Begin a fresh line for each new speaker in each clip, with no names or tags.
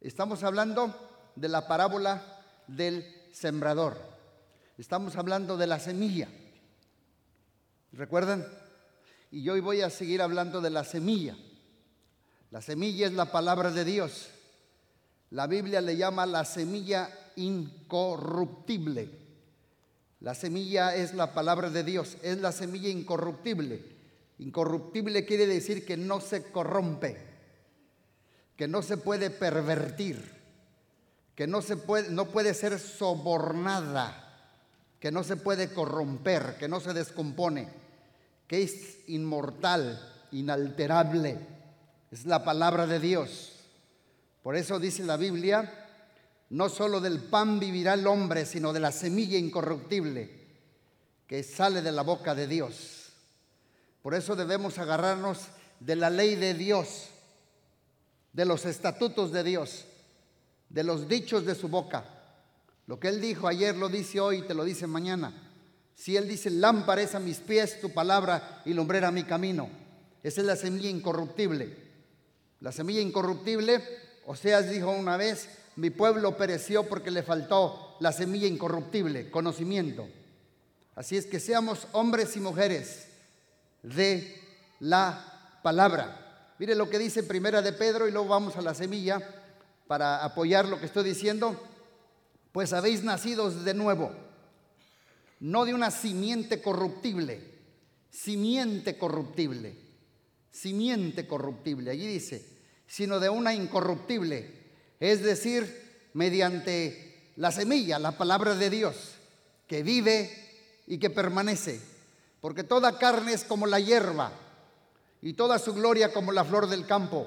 Estamos hablando de la parábola del sembrador. Estamos hablando de la semilla. ¿Recuerdan? Y hoy voy a seguir hablando de la semilla. La semilla es la palabra de Dios. La Biblia le llama la semilla incorruptible. La semilla es la palabra de Dios, es la semilla incorruptible. Incorruptible quiere decir que no se corrompe, que no se puede pervertir, que no, se puede, no puede ser sobornada, que no se puede corromper, que no se descompone, que es inmortal, inalterable. Es la palabra de Dios. Por eso dice la Biblia, no solo del pan vivirá el hombre, sino de la semilla incorruptible que sale de la boca de Dios. Por eso debemos agarrarnos de la ley de Dios, de los estatutos de Dios, de los dichos de su boca. Lo que Él dijo ayer lo dice hoy te lo dice mañana. Si Él dice, lámpara a mis pies tu palabra y lumbrera mi camino. Esa es la semilla incorruptible. La semilla incorruptible, Oseas dijo una vez, mi pueblo pereció porque le faltó la semilla incorruptible, conocimiento. Así es que seamos hombres y mujeres de la palabra. Mire lo que dice Primera de Pedro y luego vamos a la semilla para apoyar lo que estoy diciendo. Pues habéis nacido de nuevo, no de una simiente corruptible, simiente corruptible, simiente corruptible. Allí dice, sino de una incorruptible es decir, mediante la semilla, la palabra de Dios, que vive y que permanece, porque toda carne es como la hierba y toda su gloria como la flor del campo.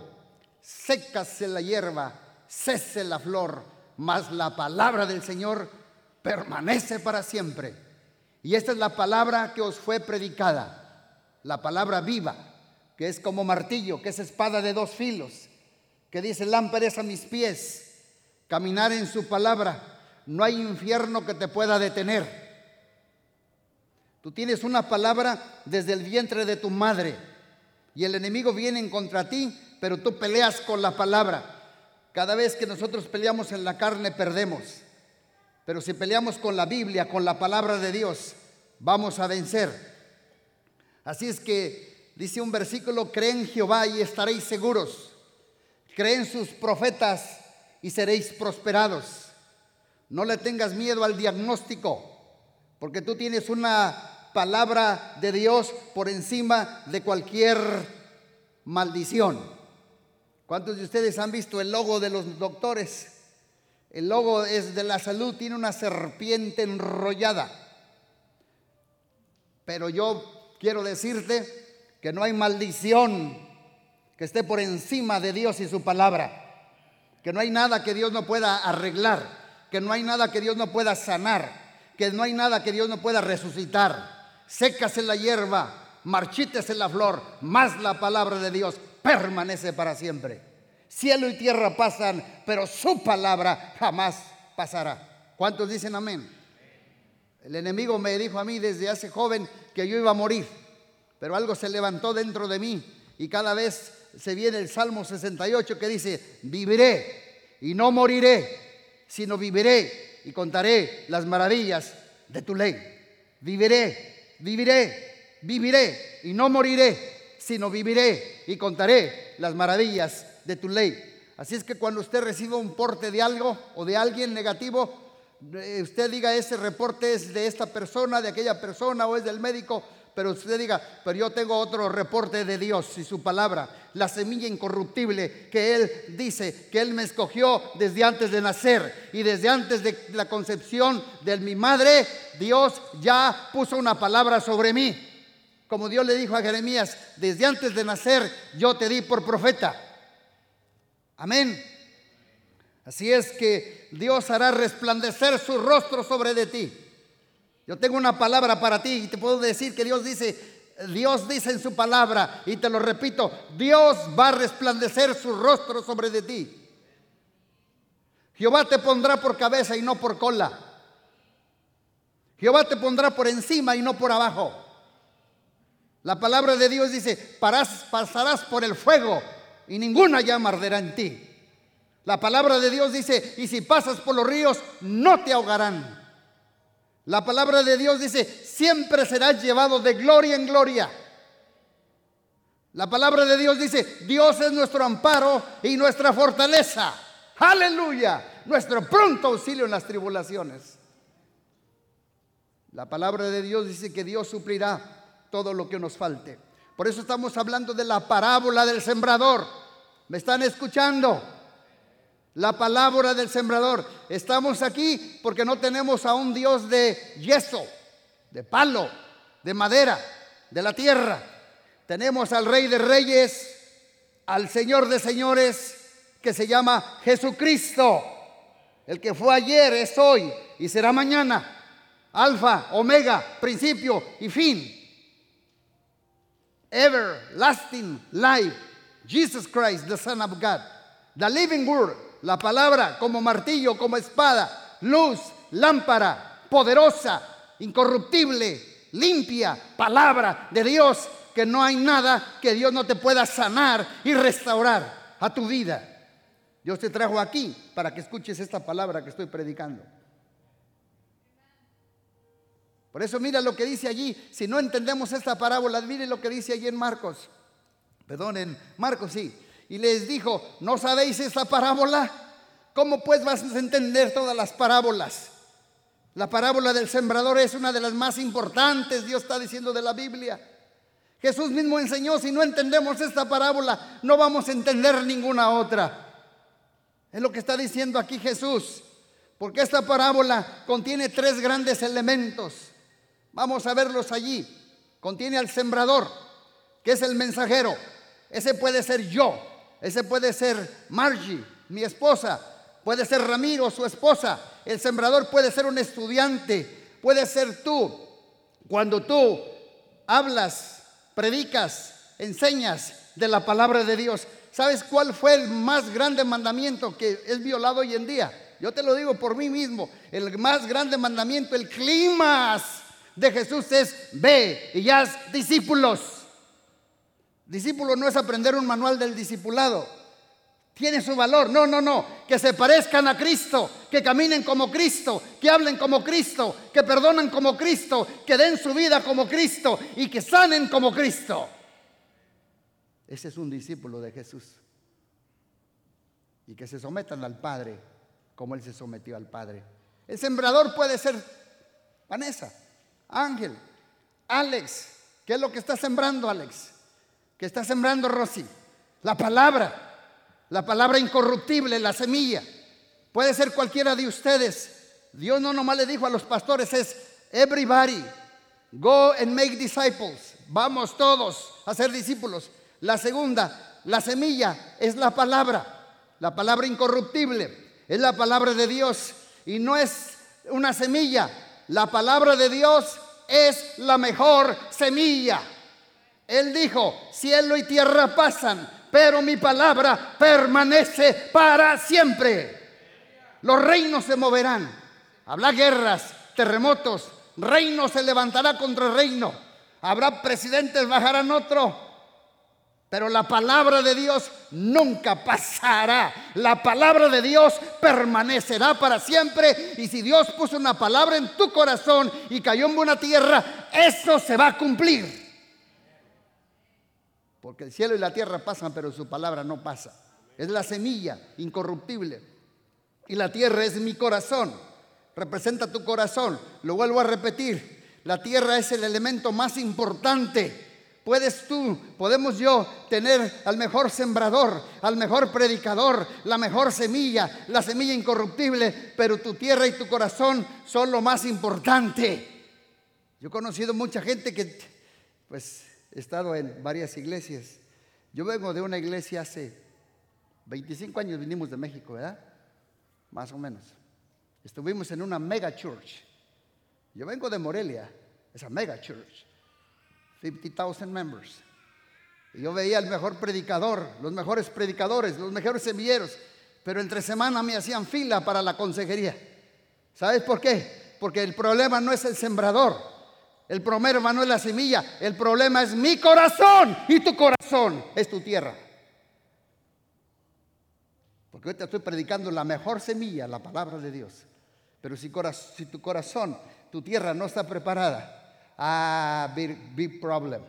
Sécase la hierba, cese la flor, mas la palabra del Señor permanece para siempre. Y esta es la palabra que os fue predicada, la palabra viva, que es como martillo, que es espada de dos filos que dice, lámparas a mis pies, caminar en su palabra, no hay infierno que te pueda detener. Tú tienes una palabra desde el vientre de tu madre y el enemigo viene en contra ti, pero tú peleas con la palabra. Cada vez que nosotros peleamos en la carne perdemos, pero si peleamos con la Biblia, con la palabra de Dios, vamos a vencer. Así es que dice un versículo, creen en Jehová y estaréis seguros. Creen sus profetas y seréis prosperados. No le tengas miedo al diagnóstico, porque tú tienes una palabra de Dios por encima de cualquier maldición. ¿Cuántos de ustedes han visto el logo de los doctores? El logo es de la salud, tiene una serpiente enrollada. Pero yo quiero decirte que no hay maldición que esté por encima de Dios y su palabra. Que no hay nada que Dios no pueda arreglar, que no hay nada que Dios no pueda sanar, que no hay nada que Dios no pueda resucitar. Sécase la hierba, marchítese la flor, más la palabra de Dios permanece para siempre. Cielo y tierra pasan, pero su palabra jamás pasará. ¿Cuántos dicen amén? El enemigo me dijo a mí desde hace joven que yo iba a morir, pero algo se levantó dentro de mí y cada vez se viene el Salmo 68 que dice, viviré y no moriré, sino viviré y contaré las maravillas de tu ley. Viviré, viviré, viviré y no moriré, sino viviré y contaré las maravillas de tu ley. Así es que cuando usted reciba un porte de algo o de alguien negativo, eh, usted diga ese reporte es de esta persona, de aquella persona o es del médico, pero usted diga, pero yo tengo otro reporte de Dios y su palabra, la semilla incorruptible que Él dice que Él me escogió desde antes de nacer y desde antes de la concepción de mi madre, Dios ya puso una palabra sobre mí. Como Dios le dijo a Jeremías, desde antes de nacer yo te di por profeta. Amén. Así es que Dios hará resplandecer su rostro sobre de ti yo tengo una palabra para ti y te puedo decir que Dios dice, Dios dice en su palabra, y te lo repito, Dios va a resplandecer su rostro sobre de ti. Jehová te pondrá por cabeza y no por cola. Jehová te pondrá por encima y no por abajo. La palabra de Dios dice, pasarás por el fuego y ninguna llama arderá en ti. La palabra de Dios dice, y si pasas por los ríos, no te ahogarán. La palabra de Dios dice, siempre serás llevado de gloria en gloria. La palabra de Dios dice, Dios es nuestro amparo y nuestra fortaleza. Aleluya, nuestro pronto auxilio en las tribulaciones. La palabra de Dios dice que Dios suplirá todo lo que nos falte. Por eso estamos hablando de la parábola del sembrador. ¿Me están escuchando? La palabra del sembrador. Estamos aquí porque no tenemos a un Dios de yeso, de palo, de madera, de la tierra. Tenemos al Rey de Reyes, al Señor de Señores, que se llama Jesucristo. El que fue ayer es hoy y será mañana. Alfa, omega, principio y fin. Everlasting life. Jesus Christ, the Son of God. The living word, la palabra como martillo, como espada, luz, lámpara, poderosa, incorruptible, limpia, palabra de Dios, que no hay nada que Dios no te pueda sanar y restaurar a tu vida. Dios te trajo aquí para que escuches esta palabra que estoy predicando. Por eso mira lo que dice allí. Si no entendemos esta parábola, mire lo que dice allí en Marcos. Perdón, en Marcos sí. Y les dijo, ¿no sabéis esta parábola? ¿Cómo pues vas a entender todas las parábolas? La parábola del sembrador es una de las más importantes, Dios está diciendo de la Biblia. Jesús mismo enseñó, si no entendemos esta parábola, no vamos a entender ninguna otra. Es lo que está diciendo aquí Jesús. Porque esta parábola contiene tres grandes elementos. Vamos a verlos allí. Contiene al sembrador, que es el mensajero. Ese puede ser yo. Ese puede ser Margie, mi esposa. Puede ser Ramiro, su esposa. El sembrador puede ser un estudiante. Puede ser tú. Cuando tú hablas, predicas, enseñas de la palabra de Dios. ¿Sabes cuál fue el más grande mandamiento que es violado hoy en día? Yo te lo digo por mí mismo. El más grande mandamiento, el clima de Jesús es ve y haz discípulos. Discípulo no es aprender un manual del discipulado. Tiene su valor. No, no, no. Que se parezcan a Cristo, que caminen como Cristo, que hablen como Cristo, que perdonen como Cristo, que den su vida como Cristo y que sanen como Cristo. Ese es un discípulo de Jesús. Y que se sometan al Padre como Él se sometió al Padre. El sembrador puede ser Vanessa. Ángel, Alex, ¿qué es lo que está sembrando Alex? ¿Qué está sembrando Rosy? La palabra, la palabra incorruptible, la semilla. Puede ser cualquiera de ustedes. Dios no nomás le dijo a los pastores, es everybody, go and make disciples. Vamos todos a ser discípulos. La segunda, la semilla es la palabra, la palabra incorruptible, es la palabra de Dios y no es una semilla. La palabra de Dios es la mejor semilla. Él dijo, cielo y tierra pasan, pero mi palabra permanece para siempre. Los reinos se moverán. Habrá guerras, terremotos, reino se levantará contra reino. Habrá presidentes, bajarán otro. Pero la palabra de Dios nunca pasará. La palabra de Dios permanecerá para siempre. Y si Dios puso una palabra en tu corazón y cayó en buena tierra, eso se va a cumplir. Porque el cielo y la tierra pasan, pero su palabra no pasa. Es la semilla incorruptible. Y la tierra es mi corazón. Representa tu corazón. Lo vuelvo a repetir. La tierra es el elemento más importante Puedes tú, podemos yo tener al mejor sembrador, al mejor predicador, la mejor semilla, la semilla incorruptible, pero tu tierra y tu corazón son lo más importante. Yo he conocido mucha gente que, pues, he estado en varias iglesias. Yo vengo de una iglesia hace 25 años, vinimos de México, ¿verdad? Más o menos. Estuvimos en una mega church. Yo vengo de Morelia, esa mega church. 50,000 members. Y yo veía el mejor predicador, los mejores predicadores, los mejores semilleros, pero entre semana me hacían fila para la consejería. ¿Sabes por qué? Porque el problema no es el sembrador, el problema no es la semilla, el problema es mi corazón y tu corazón es tu tierra. Porque hoy te estoy predicando la mejor semilla, la palabra de Dios. Pero si, si tu corazón, tu tierra no está preparada, ah, big, big problem.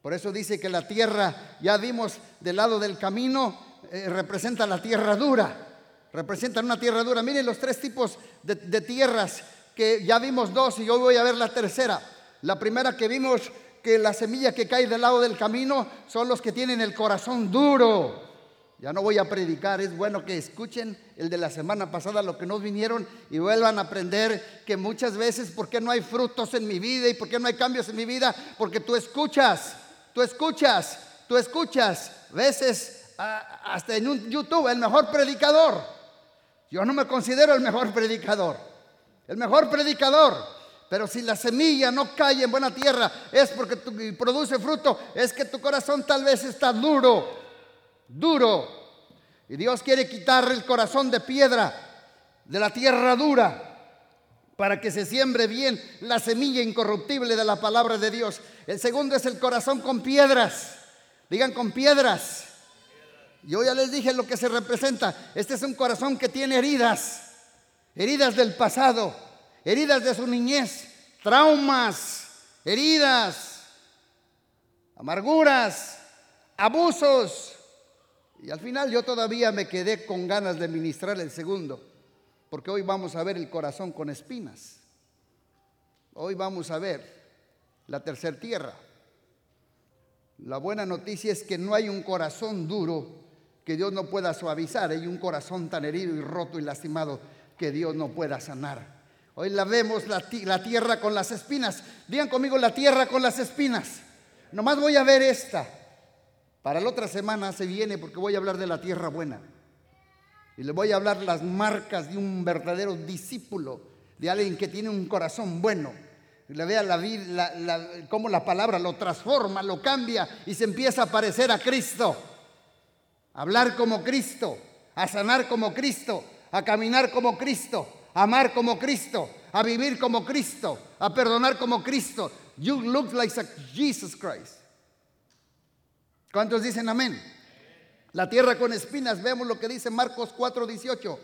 Por eso dice que la tierra, ya vimos del lado del camino, eh, representa la tierra dura. Representan una tierra dura. Miren los tres tipos de tierras que ya vimos dos y hoy voy a ver la tercera. La primera que vimos que la semilla que cae del lado del camino son los que tienen el corazón duro. Ya no voy a predicar, es bueno que escuchen el de la semana pasada, lo que nos vinieron y vuelvan a aprender que muchas veces, ¿por qué no hay frutos en mi vida y por qué no hay cambios en mi vida? Porque tú escuchas, tú escuchas, tú escuchas, veces hasta en un YouTube, el mejor predicador. Yo no me considero el mejor predicador, el mejor predicador pero si la semilla no cae en buena tierra, es porque produce fruto, es que tu corazón tal vez está duro, duro. Y Dios quiere quitar el corazón de piedra de la tierra dura para que se siembre bien la semilla incorruptible de la palabra de Dios. El segundo es el corazón con piedras. Digan con piedras. Yo ya les dije lo que se representa. Este es un corazón que tiene heridas, heridas del pasado heridas de su niñez, traumas, heridas, amarguras, abusos. Y al final yo todavía me quedé con ganas de ministrar el segundo, porque hoy vamos a ver el corazón con espinas. Hoy vamos a ver la tercera tierra. La buena noticia es que no hay un corazón duro que Dios no pueda suavizar, hay un corazón tan herido y roto y lastimado que Dios no pueda sanar. Hoy la vemos la, tierra con las espinas. Digan conmigo la tierra con las espinas. Nomás voy a ver esta. Para la otra semana se viene porque voy a hablar de la tierra buena. Y le voy a hablar las marcas de un verdadero discípulo, de alguien que tiene un corazón bueno. Y le vea la, la, cómo la palabra lo transforma, lo cambia y se empieza a parecer a Cristo. A hablar como Cristo, a sanar como Cristo, a caminar como Cristo amar como Cristo, a vivir como Cristo, a perdonar como Cristo. You look like Jesus Christ. ¿Cuántos dicen amén? La tierra con espinas, vemos lo que dice Marcos 4:18.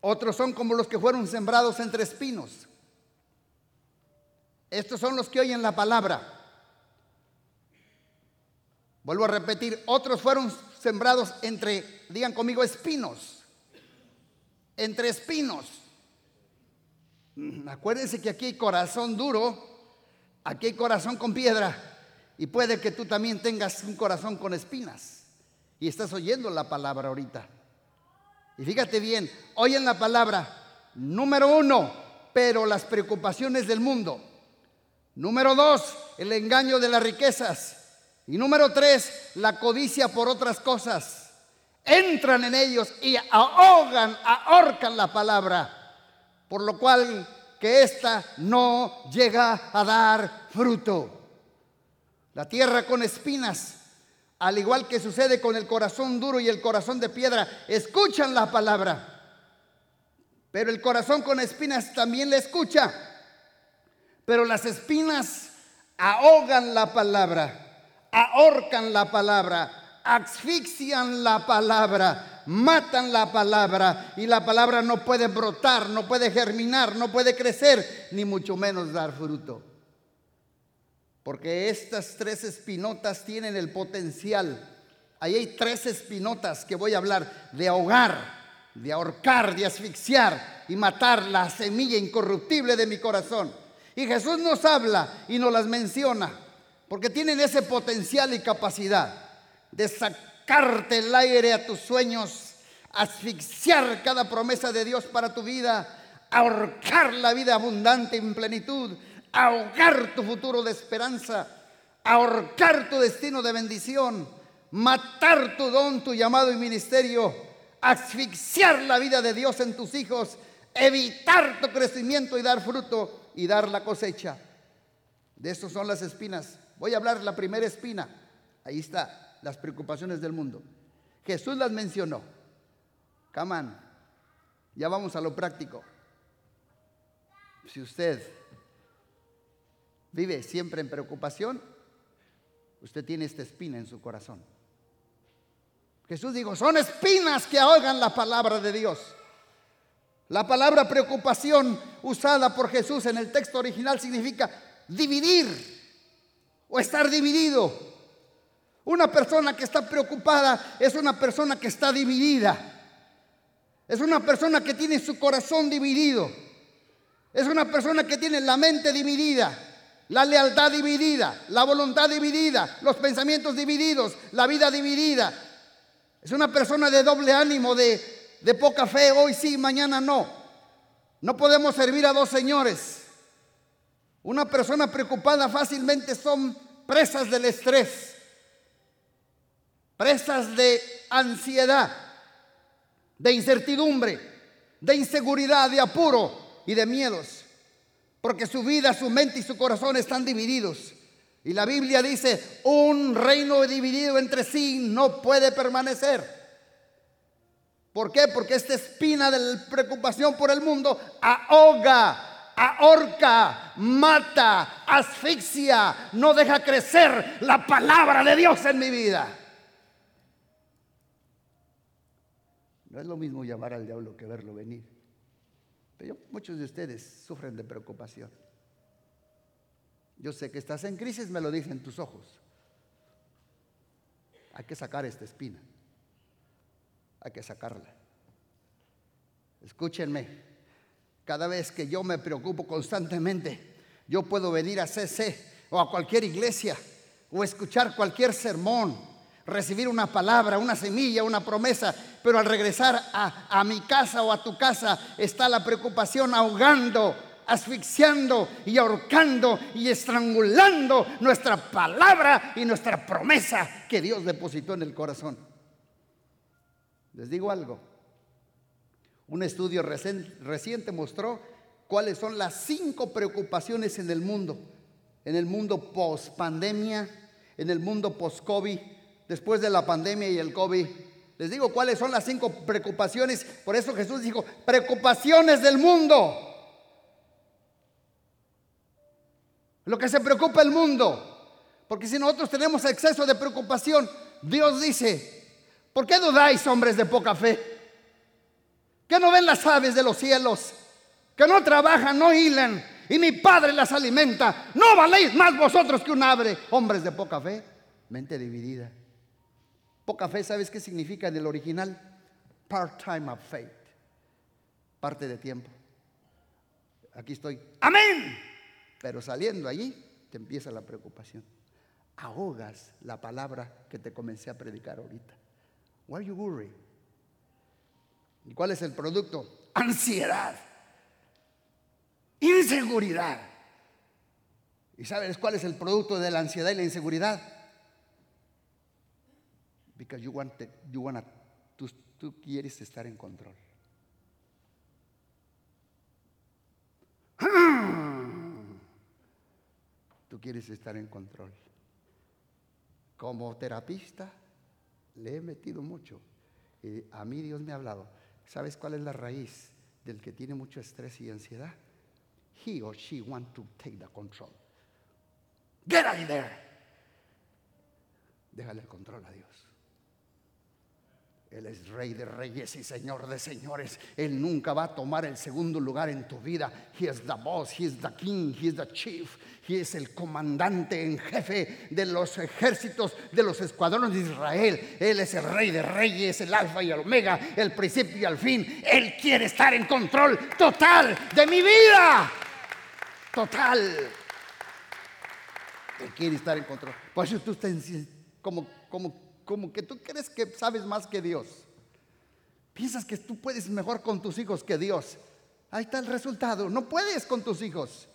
Otros son como los que fueron sembrados entre espinos. Estos son los que oyen la palabra. Vuelvo a repetir, otros fueron sembrados entre, digan conmigo, espinos entre espinos. Mm, acuérdense que aquí hay corazón duro, aquí hay corazón con piedra y puede que tú también tengas un corazón con espinas y estás oyendo la palabra ahorita. Y fíjate bien, oyen la palabra, número uno, pero las preocupaciones del mundo. Número dos, el engaño de las riquezas. Y número tres, la codicia por otras cosas. Entran en ellos y ahogan, ahorcan la palabra, por lo cual que ésta no llega a dar fruto. La tierra con espinas, al igual que sucede con el corazón duro y el corazón de piedra, escuchan la palabra, pero el corazón con espinas también le escucha, pero las espinas ahogan la palabra, ahorcan la palabra, asfixian la palabra, matan la palabra y la palabra no puede brotar, no puede germinar, no puede crecer, ni mucho menos dar fruto. Porque estas tres espinotas tienen el potencial. Ahí hay tres espinotas que voy a hablar de ahogar, de ahorcar, de asfixiar y matar la semilla incorruptible de mi corazón. Y Jesús nos habla y nos las menciona, porque tienen ese potencial y capacidad de sacarte el aire a tus sueños, asfixiar cada promesa de Dios para tu vida, ahorcar la vida abundante en plenitud, ahogar tu futuro de esperanza, ahorcar tu destino de bendición, matar tu don, tu llamado y ministerio, asfixiar la vida de Dios en tus hijos, evitar tu crecimiento y dar fruto y dar la cosecha. De eso son las espinas. Voy a hablar la primera espina. Ahí está las preocupaciones del mundo. Jesús las mencionó. Camán, ya vamos a lo práctico. Si usted vive siempre en preocupación, usted tiene esta espina en su corazón. Jesús dijo, son espinas que ahogan la palabra de Dios. La palabra preocupación usada por Jesús en el texto original significa dividir o estar dividido. Una persona que está preocupada es una persona que está dividida. Es una persona que tiene su corazón dividido. Es una persona que tiene la mente dividida, la lealtad dividida, la voluntad dividida, los pensamientos divididos, la vida dividida. Es una persona de doble ánimo, de, de poca fe, hoy sí, mañana no. No podemos servir a dos señores. Una persona preocupada fácilmente son presas del estrés, presas de ansiedad, de incertidumbre, de inseguridad, de apuro y de miedos. Porque su vida, su mente y su corazón están divididos. Y la Biblia dice, un reino dividido entre sí no puede permanecer. ¿Por qué? Porque esta espina de preocupación por el mundo ahoga, ahorca, mata, asfixia, no deja crecer la palabra de Dios en mi vida. No es lo mismo llamar al diablo que verlo venir. Pero muchos de ustedes sufren de preocupación. Yo sé que estás en crisis, me lo dicen tus ojos. Hay que sacar esta espina. Hay que sacarla. Escúchenme. Cada vez que yo me preocupo constantemente, yo puedo venir a CC o a cualquier iglesia o escuchar cualquier sermón, recibir una palabra, una semilla, una promesa, pero al regresar a, a mi casa o a tu casa está la preocupación ahogando asfixiando y ahorcando y estrangulando nuestra palabra y nuestra promesa que Dios depositó en el corazón. Les digo algo. Un estudio reciente mostró cuáles son las cinco preocupaciones en el mundo. En el mundo post pandemia, en el mundo post COVID, después de la pandemia y el COVID. Les digo cuáles son las cinco preocupaciones. Por eso Jesús dijo, preocupaciones del mundo. Lo que se preocupa el mundo. Porque si nosotros tenemos exceso de preocupación, Dios dice, ¿por qué dudáis, hombres de poca fe? Que no ven las aves de los cielos, que no trabajan, no hilan, y mi Padre las alimenta. No valéis más vosotros que un ave, hombres de poca fe. Mente dividida. Poca fe, ¿sabes qué significa en el original? Part-time of faith. Parte de tiempo. Aquí estoy. Amén. Pero saliendo allí, te empieza la preocupación. Ahogas la palabra que te comencé a predicar ahorita. Why are you worried? ¿Y cuál es el producto? Ansiedad. Inseguridad. ¿Y sabes cuál es el producto de la ansiedad y la inseguridad? Because you want, you want tú, tú quieres estar en control. Tú quieres estar en control. Como terapista le he metido mucho. Y a mí Dios me ha hablado. ¿Sabes cuál es la raíz del que tiene mucho estrés y ansiedad? He or she want to take the control. Get out of there. Déjale el control a Dios. Él es rey de reyes y señor de señores. Él nunca va a tomar el segundo lugar en tu vida. He is the boss, he is the king, he is the chief. He es el comandante en jefe de los ejércitos de los escuadrones de Israel. Él es el rey de reyes, el alfa y el omega, el principio y el fin. Él quiere estar en control total de mi vida. Total. Él quiere estar en control. Por eso tú estás como, como como que tú crees que sabes más que Dios. Piensas que tú puedes mejor con tus hijos que Dios. Ahí está el resultado. No puedes con tus hijos.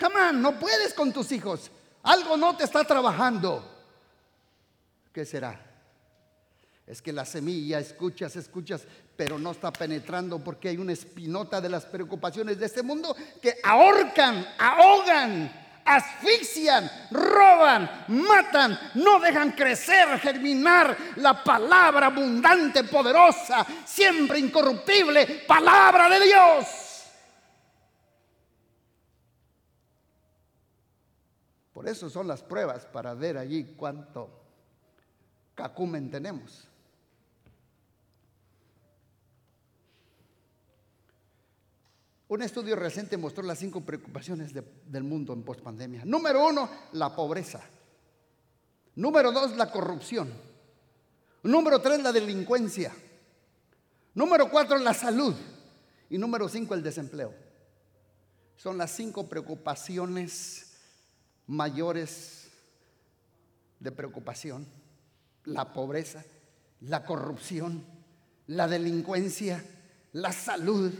Come on, no puedes con tus hijos. Algo no te está trabajando. ¿Qué será? Es que la semilla escuchas, escuchas, pero no está penetrando porque hay una espinota de las preocupaciones de este mundo que ahorcan, ahogan asfixian, roban, matan, no dejan crecer, germinar la palabra abundante, poderosa, siempre incorruptible, palabra de Dios. Por eso son las pruebas para ver allí cuánto cacumen tenemos. Un estudio reciente mostró las cinco preocupaciones del mundo en pospandemia. Número uno, la pobreza. Número dos, la corrupción. Número tres, la delincuencia. Número cuatro, la salud. Y número cinco, el desempleo. Son las cinco preocupaciones mayores de preocupación. La pobreza, la corrupción, la delincuencia, la salud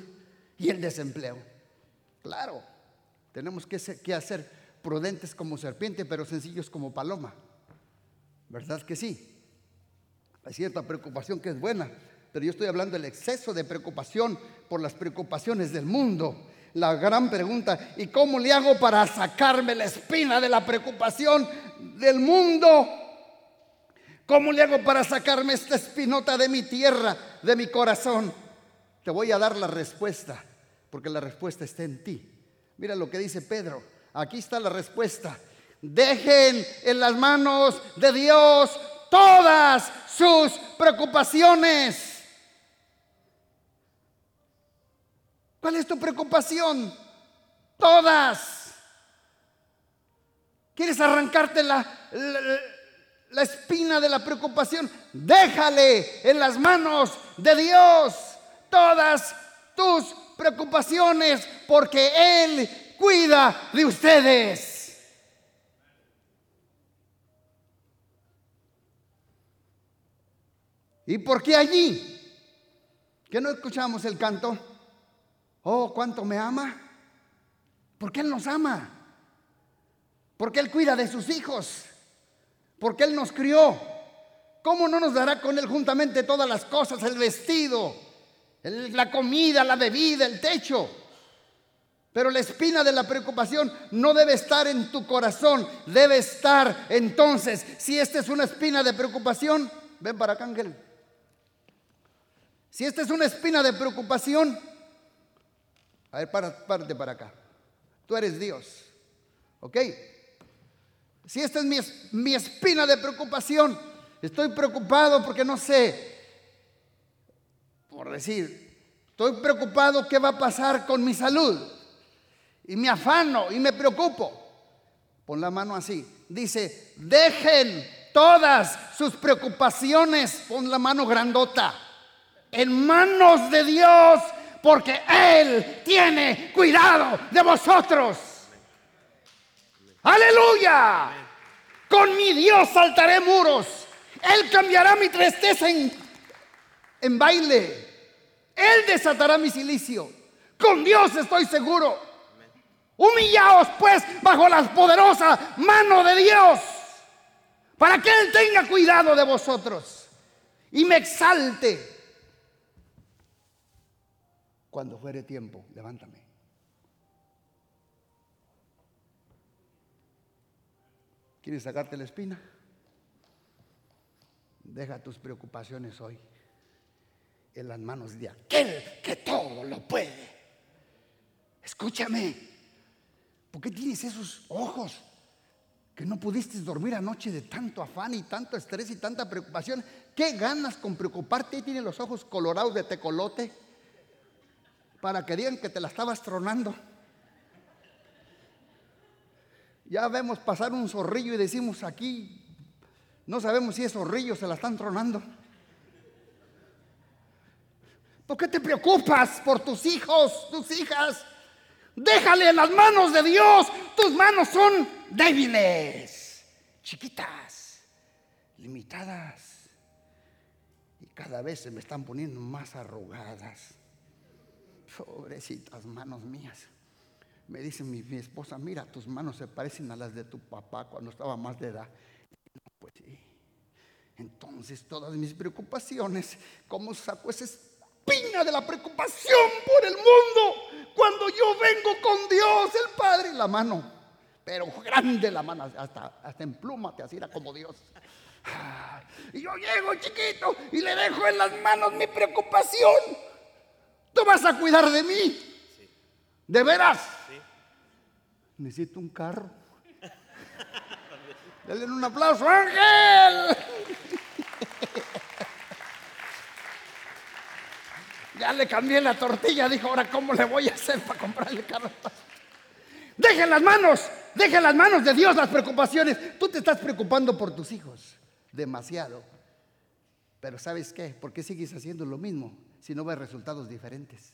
y el desempleo. Claro, tenemos que, que hacer prudentes como serpiente, pero sencillos como paloma. ¿Verdad que sí? Hay cierta preocupación que es buena, pero yo estoy hablando del exceso de preocupación por las preocupaciones del mundo. La gran pregunta, ¿y cómo le hago para sacarme la espina de la preocupación del mundo? ¿Cómo le hago para sacarme esta espinota de mi tierra, de mi corazón? Te voy a dar la respuesta, porque la respuesta está en ti. Mira lo que dice Pedro. Aquí está la respuesta. Dejen en las manos de Dios todas sus preocupaciones. ¿Cuál es tu preocupación? Todas. ¿Quieres arrancarte la, la, espina de la preocupación? Déjale en las manos de Dios todas tus preocupaciones porque Él cuida de ustedes. ¿Y por qué allí? ¿Que no escuchamos el canto? Oh, cuánto me ama. Porque Él nos ama. Porque Él cuida de sus hijos. Porque Él nos crió. ¿Cómo no nos dará con Él juntamente todas las cosas? El vestido, la comida, la bebida, el techo. Pero la espina de la preocupación no debe estar en tu corazón, debe estar entonces, si esta es una espina de preocupación, ven para acá, ángel. Si esta es una espina de preocupación, a ver, párate para acá. Tú eres Dios. ¿Ok? Si esta es mi, mi espina de preocupación, estoy preocupado porque no sé, por decir, estoy preocupado qué va a pasar con mi salud. Y me afano y me preocupo. Pon la mano así. Dice, dejen todas sus preocupaciones. Pon la mano grandota en manos de Dios porque Él tiene cuidado de vosotros. Aleluya. Con mi Dios saltaré muros. Él cambiará mi tristeza en, en baile. Él desatará mi silicio. Con Dios estoy seguro. Humillaos pues bajo la poderosa mano de Dios para que Él tenga cuidado de vosotros y me exalte cuando fuere tiempo, levántame. ¿Quieres sacarte la espina? Deja tus preocupaciones hoy en las manos de aquel que todo lo puede. Escúchame, ¿por qué tienes esos ojos que no pudiste dormir anoche de tanto afán y tanto estrés y tanta preocupación? ¿Qué ganas con preocuparte? Tienes los ojos colorados de tecolote para que digan que te la estabas tronando. Ya vemos pasar un zorrillo y decimos aquí, no sabemos si es zorrillo, se la están tronando. ¿Por qué te preocupas por tus hijos, tus hijas? Déjale en las manos de Dios. Tus manos son débiles, chiquitas, limitadas. Y cada vez se me están poniendo más arrugadas. Pobrecitas manos mías. Me dice mi, esposa, mira, tus manos se parecen a las de tu papá cuando estaba más de edad. Pues sí. Entonces todas mis preocupaciones, ¿cómo saco esa espina de la preocupación por el mundo? Cuando yo vengo con Dios, el Padre, la mano, pero grande la mano, hasta, hasta en pluma te así como Dios. Y yo llego chiquito y le dejo en las manos mi preocupación. Tú vas a cuidar de mí. ¿De veras? Necesito un carro. Denle un aplauso, Ángel. Ya le cambié la tortilla, dijo, ahora cómo le voy a hacer para comprarle carro. Dejen las manos, dejen las manos de Dios las preocupaciones. Tú te estás preocupando por tus hijos demasiado. Pero ¿sabes qué? ¿Por qué sigues haciendo lo mismo si no ves resultados diferentes?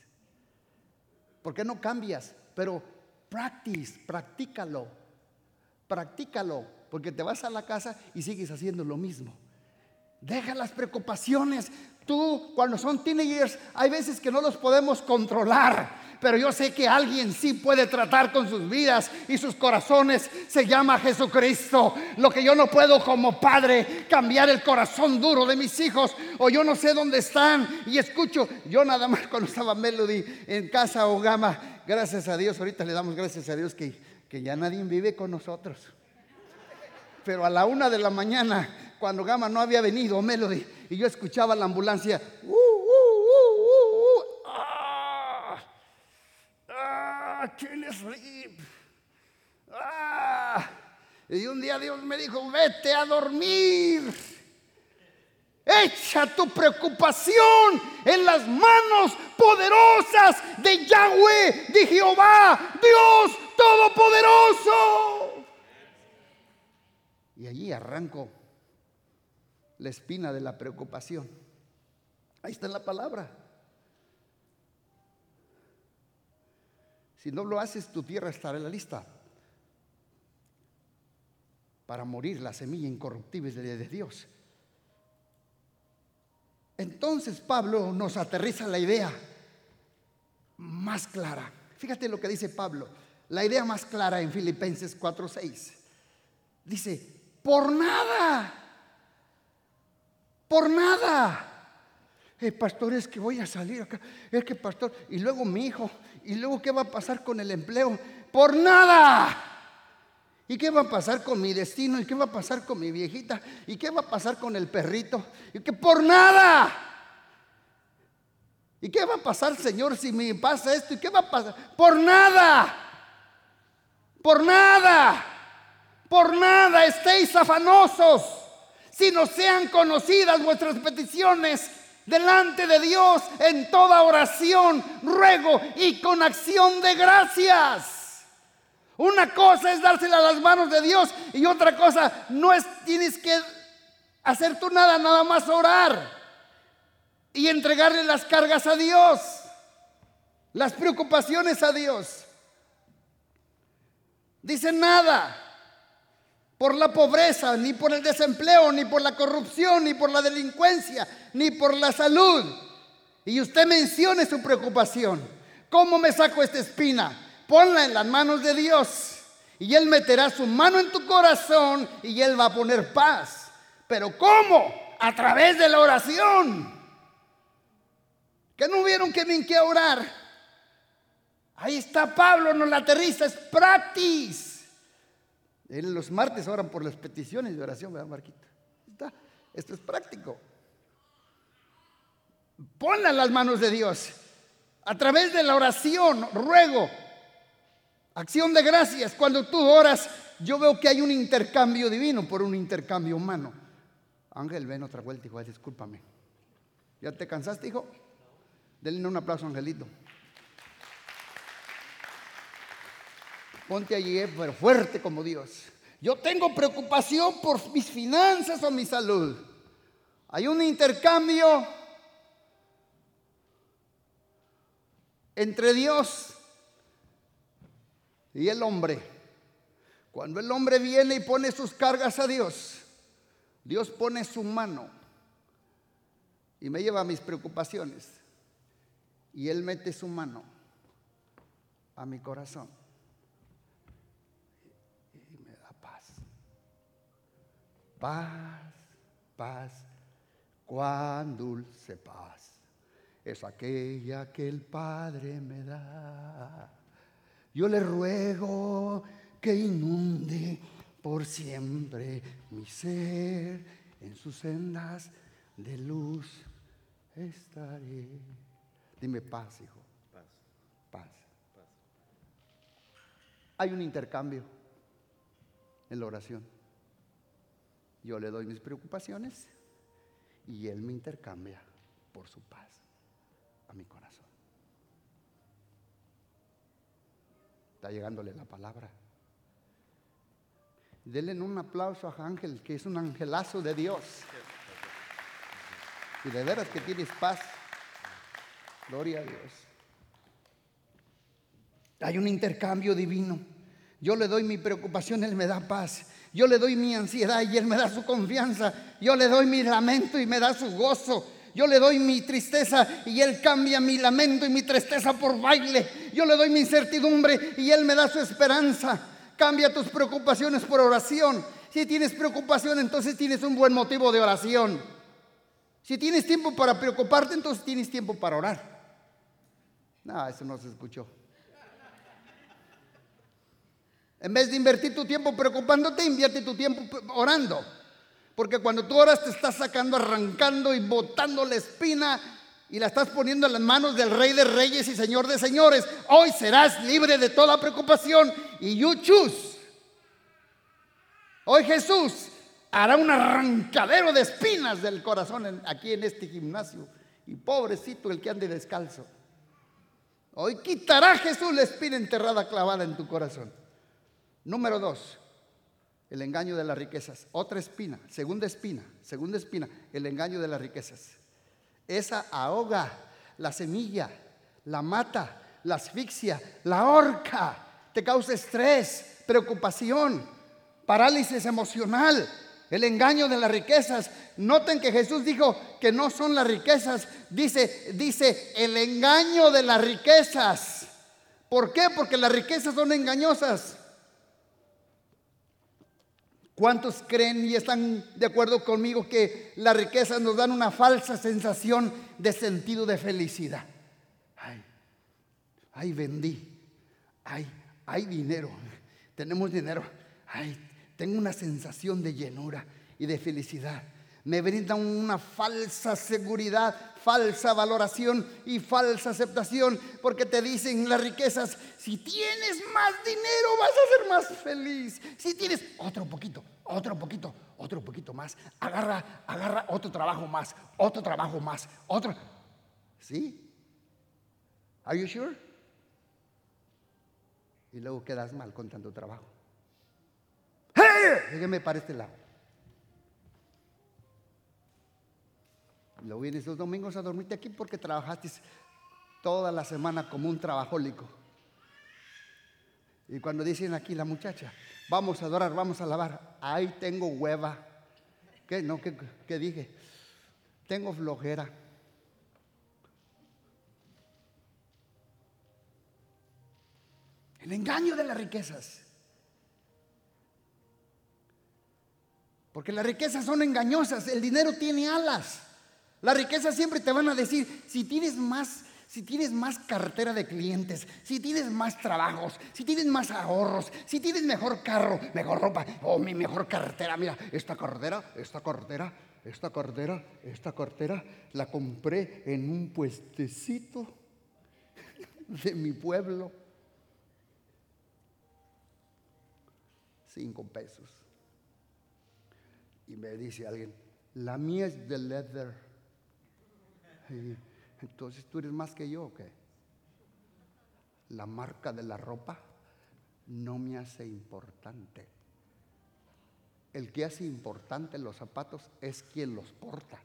¿Por qué no cambias? Pero practice, practícalo, practícalo, porque te vas a la casa y sigues haciendo lo mismo. Deja las preocupaciones. Tú, cuando son teenagers, hay veces que no los podemos controlar pero yo sé que alguien sí puede tratar con sus vidas y sus corazones. Se llama Jesucristo. Lo que yo no puedo como padre cambiar el corazón duro de mis hijos o yo no sé dónde están y escucho. Yo nada más cuando estaba Melody en casa o Gama, gracias a Dios, ahorita le damos gracias a Dios que, que ya nadie vive con nosotros. Pero a la una de la mañana, cuando Gama no había venido, Melody, y yo escuchaba la ambulancia, uh, sleep. Ah. Y un día Dios me dijo, vete a dormir. Echa tu preocupación en las manos poderosas de Yahweh, de Jehová, Dios Todopoderoso. Y allí arranco la espina de la preocupación. Ahí está la palabra. Si no lo haces, tu tierra estará en la lista para morir la semilla incorruptible de Dios. Entonces Pablo nos aterriza la idea más clara. Fíjate lo que dice Pablo, la idea más clara en Filipenses 4:6. Dice, por nada, por nada el pastor, es que voy a salir acá. Es que, pastor, y luego mi hijo, y luego, ¿qué va a pasar con el empleo? Por nada. ¿Y qué va a pasar con mi destino? ¿Y qué va a pasar con mi viejita? ¿Y qué va a pasar con el perrito? Y que por nada. ¿Y qué va a pasar, Señor, si me pasa esto? ¿Y qué va a pasar? Por nada. Por nada. Por nada estéis afanosos. Si no sean conocidas vuestras peticiones delante de Dios en toda oración, ruego y con acción de gracias. Una cosa es dársela a las manos de Dios y otra cosa no es tienes que hacer tú nada, nada más orar y entregarle las cargas a Dios, las preocupaciones a Dios. Dice nada por la pobreza, ni por el desempleo, ni por la corrupción, ni por la delincuencia, ni por la salud. Y usted mencione su preocupación. ¿Cómo me saco esta espina? Ponla en las manos de Dios. Y Él meterá su mano en tu corazón y Él va a poner paz. Pero ¿cómo? A través de la oración. Que no vieron que me que orar. Ahí está Pablo, no la aterriza, es practice. En los martes oran por las peticiones de oración, ¿verdad, Marquita? Está. Esto es práctico. Ponla en las manos de Dios. A través de la oración, ruego, acción de gracias. Cuando tú oras, yo veo que hay un intercambio divino por un intercambio humano. Ángel, ven otra vuelta, hijo, discúlpame. ¿Ya te cansaste, hijo? Denle un aplauso, Angelito. Ponte allí, eh, pero fuerte como Dios. Yo tengo preocupación por mis finanzas o mi salud. Hay un intercambio entre Dios y el hombre. Cuando el hombre viene y pone sus cargas a Dios, Dios pone su mano y me lleva a mis preocupaciones. Y Él mete su mano a mi corazón. Paz, paz, cuán dulce paz es aquella que el Padre me da. Yo le ruego que inunde por siempre mi ser en sus sendas de luz estaré. Dime paz, hijo. Paz. Paz. paz. Hay un intercambio en la oración. Yo le doy mis preocupaciones y Él me intercambia por su paz. a mi corazón. Está llegándole la palabra. Denle un aplauso a Ángel, que es un angelazo de Dios. Y de veras que tienes paz. Gloria a Dios. Hay un intercambio divino. Yo le doy mi preocupación, Él me da paz. Yo le doy mi ansiedad y Él me da su confianza. Yo le doy mi lamento y me da su gozo. Yo le doy mi tristeza y Él cambia mi lamento y mi tristeza por baile. Yo le doy mi incertidumbre y Él me da su esperanza. Cambia tus preocupaciones por oración. Si tienes preocupación, entonces tienes un buen motivo de oración. Si tienes tiempo para preocuparte, entonces tienes tiempo para orar. No, eso no se escuchó. En vez de invertir tu tiempo preocupándote, invierte tu tiempo orando. Porque cuando tú oras te estás sacando, arrancando y botando la espina y la estás poniendo en las manos del Rey de Reyes y Señor de Señores. Hoy serás libre de toda preocupación y you choose. Hoy Jesús hará un arrancadero de espinas del corazón aquí en este gimnasio. Y pobrecito el que ande descalzo. Hoy quitará Jesús la espina enterrada clavada en tu corazón. Número dos, el engaño de las riquezas. Otra espina, segunda espina, segunda espina, el engaño de las riquezas. Esa ahoga la semilla, la mata, la asfixia, la horca, te causa estrés, preocupación, parálisis emocional, el engaño de las riquezas. Noten que Jesús dijo que no son las riquezas, dice, dice el engaño de las riquezas. ¿Por qué? Porque las riquezas son engañosas. ¿Cuántos creen y están de acuerdo conmigo que las riquezas nos dan una falsa sensación de sentido de felicidad? Ay, ay, vendí. Ay, hay dinero. Tenemos dinero. Ay, tengo una sensación de llenura y de felicidad. Me brindan una falsa seguridad, falsa valoración y falsa aceptación, porque te dicen las riquezas, si tienes más dinero vas a ser más feliz. Si tienes otro poquito, otro poquito, otro poquito más, agarra, agarra otro trabajo más, otro trabajo más, otro. ¿Sí? Are you sure? Y luego quedas mal con tanto trabajo. ¡Hey! Déjeme para este lado. Luego vienes los domingos a dormirte aquí porque trabajaste toda la semana como un trabajólico. Y cuando dicen aquí la muchacha, vamos a adorar, vamos a lavar, ahí tengo hueva. ¿Qué? No, ¿qué, qué dije? Tengo flojera. El engaño de las riquezas. Porque las riquezas son engañosas, el dinero tiene alas. Las riquezas siempre te van a decir, si tienes más, si tienes más cartera de clientes, si tienes más trabajos, si tienes más ahorros, si tienes mejor carro, mejor ropa, o oh, mi mejor cartera, mira, esta cartera, esta cartera, esta cartera, esta cartera, la compré en un puestecito de mi pueblo. Cinco pesos. Y me dice alguien, la mía es de leather. Entonces tú eres más que yo, ¿o qué? La marca de la ropa no me hace importante. El que hace importante los zapatos es quien los porta.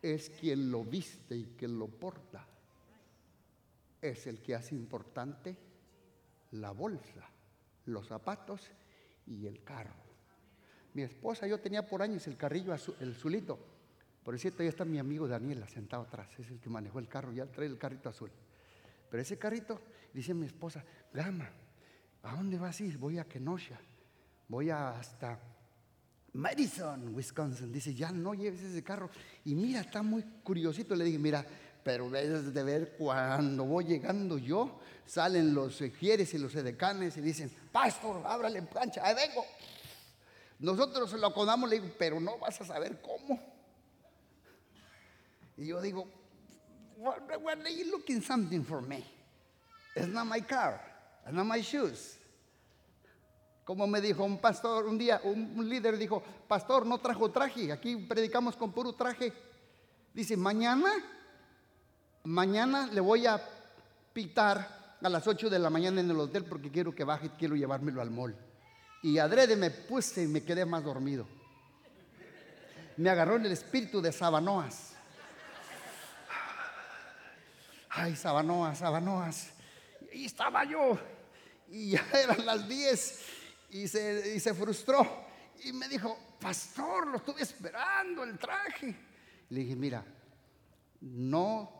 Es quien lo viste y quien lo porta. Es el que hace importante la bolsa, los zapatos y el carro. Mi esposa, yo tenía por años el carrillo, el azulito. Por cierto, ahí está mi amigo Daniel sentado atrás, es el que manejó el carro, ya trae el carrito azul. Pero ese carrito, dice mi esposa, Gama, ¿a dónde vas a ir? Voy a Kenosha, voy hasta Madison, Wisconsin. Dice, ya no lleves ese carro. Y mira, está muy curiosito. Le dije, mira, pero debes de ver cuando voy llegando yo, salen los ejieres y los edecanes y dicen, pastor, ábrale plancha, ahí vengo. Nosotros lo acordamos, le digo, pero no vas a saber cómo. Y yo digo, what, what are you looking something for me? It's not my car, it's not my shoes. Como me dijo un pastor un día, un, líder dijo, pastor, no trajo traje, aquí predicamos con puro traje. Dice, mañana, mañana le voy a pitar a las 8 de la mañana en el hotel porque quiero que baje, quiero llevármelo al mall. Y adrede me puse y me quedé más dormido. Me agarró en el espíritu de Sabanoas. Ay, Sabanoas, Sabanoas. Y estaba yo. Y ya eran las 10 y se, frustró. Y me dijo, pastor, lo estuve esperando el traje. Le dije, mira, no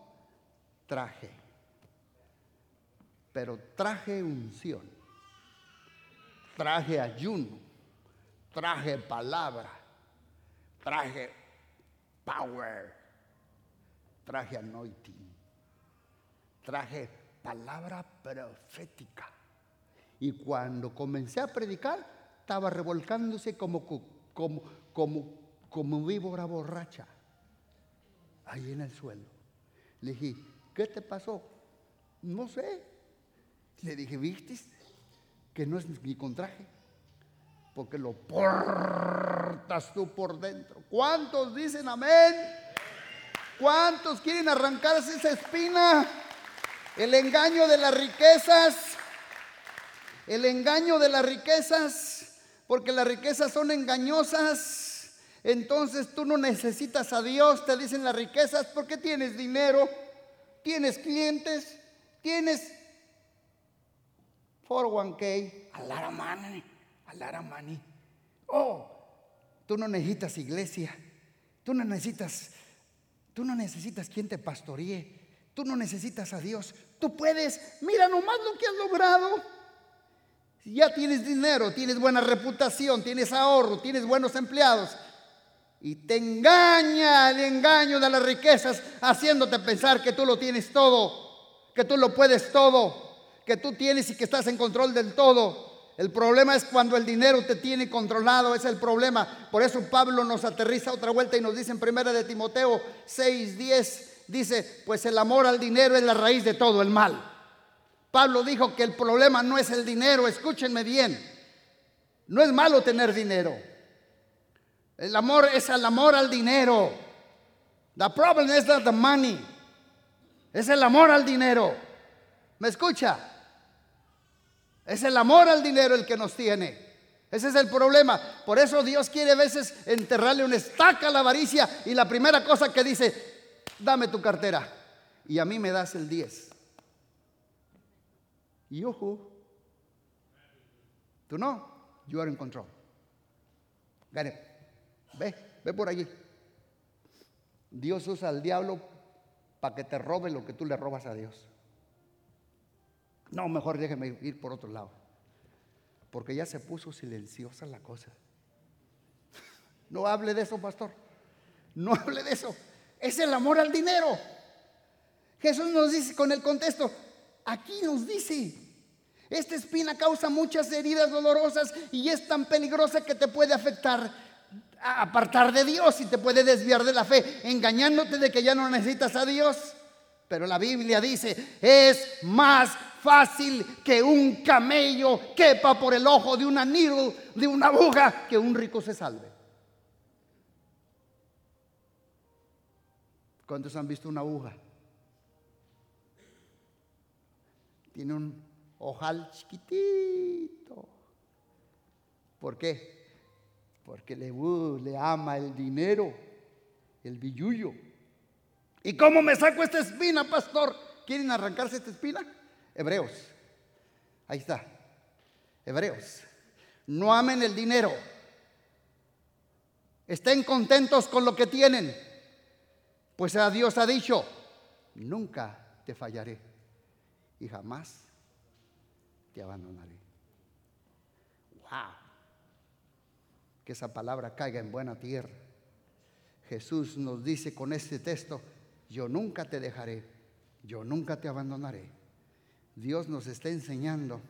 traje, pero traje unción, traje ayuno, traje palabra, traje power, traje anointing, traje palabra profética. Y cuando comencé a predicar, estaba revolcándose como, como, como, como víbora borracha, ahí en el suelo. Le dije, ¿qué te pasó? No sé. Le dije, ¿viste? Que no es mi contraje, porque lo portas tú por dentro. ¿Cuántos dicen amén? ¿Cuántos quieren arrancarse esa espina? El engaño de las riquezas el engaño de las riquezas, porque las riquezas son engañosas. Entonces tú no necesitas a Dios, te dicen las riquezas, porque tienes dinero, tienes clientes, tienes 401k, a lot of money, a lot of money. Oh, tú no necesitas iglesia, tú no necesitas, tú no necesitas quien te pastoríe, tú no necesitas a Dios, tú puedes, mira nomás lo que has logrado. Ya tienes dinero, tienes buena reputación, tienes ahorro, tienes buenos empleados, y te engaña el engaño de las riquezas haciéndote pensar que tú lo tienes todo, que tú lo puedes todo, que tú tienes y que estás en control del todo. El problema es cuando el dinero te tiene controlado, es el problema. Por eso Pablo nos aterriza otra vuelta y nos dice en primera de Timoteo 6, 10, dice, pues el amor al dinero es la raíz de todo el mal. Pablo dijo que el problema no es el dinero, escúchenme bien. No es malo tener dinero. El amor es el amor al dinero. The problem is not the money. Es el amor al dinero. ¿Me escucha? Es el amor al dinero el que nos tiene. Ese es el problema. Por eso Dios quiere a veces enterrarle una estaca a la avaricia y la primera cosa que dice, dame tu cartera y a mí me das el 10. Y ojo, tú no, you are in control. Ve, ve por allí. Dios usa al diablo para que te robe lo que tú le robas a Dios. No, mejor déjeme ir por otro lado. Porque ya se puso silenciosa la cosa. No hable de eso, pastor. No hable de eso. Es el amor al dinero. Jesús nos dice con el contexto, Aquí nos dice, esta espina causa muchas heridas dolorosas y es tan peligrosa que te puede afectar, apartar de Dios y te puede desviar de la fe, engañándote de que ya no necesitas a Dios. Pero la Biblia dice, es más fácil que un camello quepa por el ojo de una needle, de una aguja, que un rico se salve. ¿Cuántos han visto una aguja? tiene un ojal chiquitito. ¿Por qué? Porque le, uh, le ama el dinero, el billullo. ¿Y cómo me saco esta espina, pastor? ¿Quieren arrancarse esta espina? Hebreos. Ahí está. Hebreos. No amen el dinero. Estén contentos con lo que tienen. Pues a Dios ha dicho, nunca te fallaré y jamás te abandonaré. ¡Wow! Que esa palabra caiga en buena tierra. Jesús nos dice con este texto, yo nunca te dejaré, yo nunca te abandonaré. Dios nos está enseñando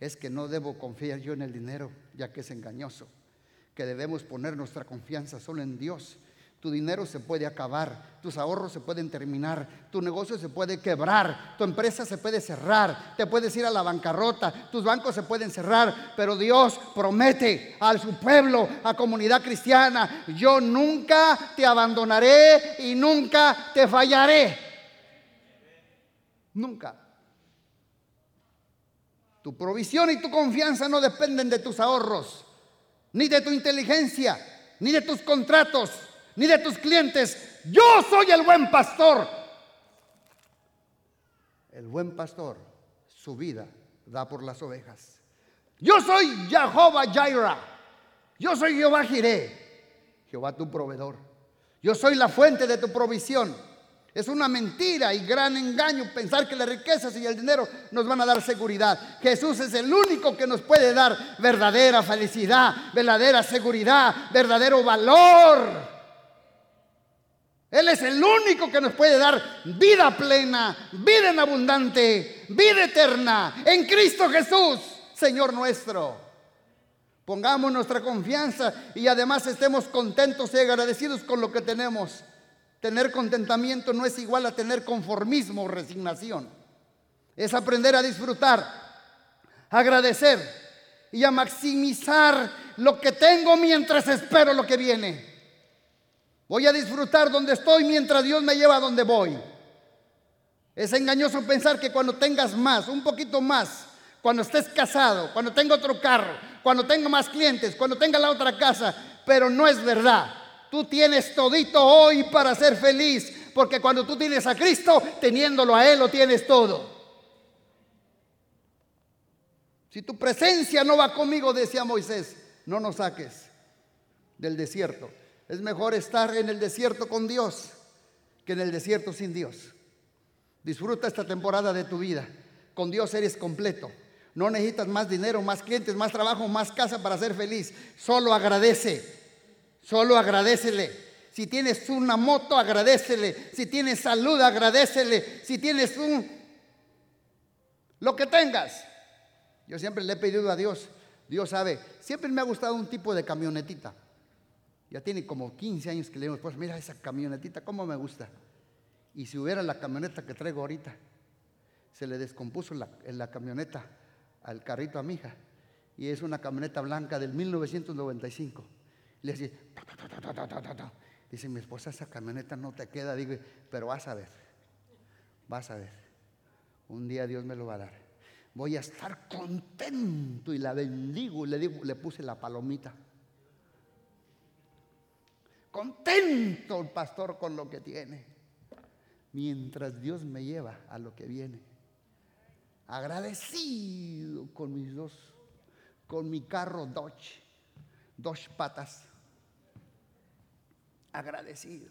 es que no debo confiar yo en el dinero, ya que es engañoso, que debemos poner nuestra confianza solo en Dios tu dinero se puede acabar, tus ahorros se pueden terminar, tu negocio se puede quebrar, tu empresa se puede cerrar, te puedes ir a la bancarrota, tus bancos se pueden cerrar, pero Dios promete a su pueblo, a comunidad cristiana, yo nunca te abandonaré y nunca te fallaré. Nunca. Tu provisión y tu confianza no dependen de tus ahorros, ni de tu inteligencia, ni de tus contratos ni de tus clientes. Yo soy el buen pastor. El buen pastor, su vida da por las ovejas. Yo soy Jehová Jaira. Yo soy Jehová Jiré. Jehová tu proveedor. Yo soy la fuente de tu provisión. Es una mentira y gran engaño pensar que las riquezas y el dinero nos van a dar seguridad. Jesús es el único que nos puede dar verdadera felicidad, verdadera seguridad, verdadero valor. Él es el único que nos puede dar vida plena, vida en abundante, vida eterna en Cristo Jesús, Señor nuestro. Pongamos nuestra confianza y además estemos contentos y agradecidos con lo que tenemos. Tener contentamiento no es igual a tener conformismo o resignación. Es aprender a disfrutar, agradecer y a maximizar lo que tengo mientras espero lo que viene. Voy a disfrutar donde estoy mientras Dios me lleva a donde voy. Es engañoso pensar que cuando tengas más, un poquito más, cuando estés casado, cuando tenga otro carro, cuando tenga más clientes, cuando tenga la otra casa, pero no es verdad. Tú tienes todito hoy para ser feliz, porque cuando tú tienes a Cristo, teniéndolo a Él, lo tienes todo. Si tu presencia no va conmigo, decía Moisés, no nos saques del desierto. Es mejor estar en el desierto con Dios que en el desierto sin Dios. Disfruta esta temporada de tu vida. Con Dios eres completo. No necesitas más dinero, más clientes, más trabajo, más casa para ser feliz. Solo agradece. Solo agradecele. Si tienes una moto, agradecele. Si tienes salud, agradecele. Si tienes un... Lo que tengas. Yo siempre le he pedido a Dios. Dios sabe, siempre me ha gustado un tipo de camionetita. Ya tiene como 15 años que le digo, pues mira esa camionetita, cómo me gusta. Y si hubiera la camioneta que traigo ahorita, se le descompuso la, en la camioneta al carrito a mi hija. Y es una camioneta blanca del 1995. Le decía, dice mi esposa, esa camioneta no te queda. Digo, pero vas a ver, vas a ver. Un día Dios me lo va a dar. Voy a estar contento y la bendigo. Y le, digo, le puse la palomita. Contento el pastor con lo que tiene. Mientras Dios me lleva a lo que viene. Agradecido con mis dos, con mi carro Dodge, dos patas. Agradecido.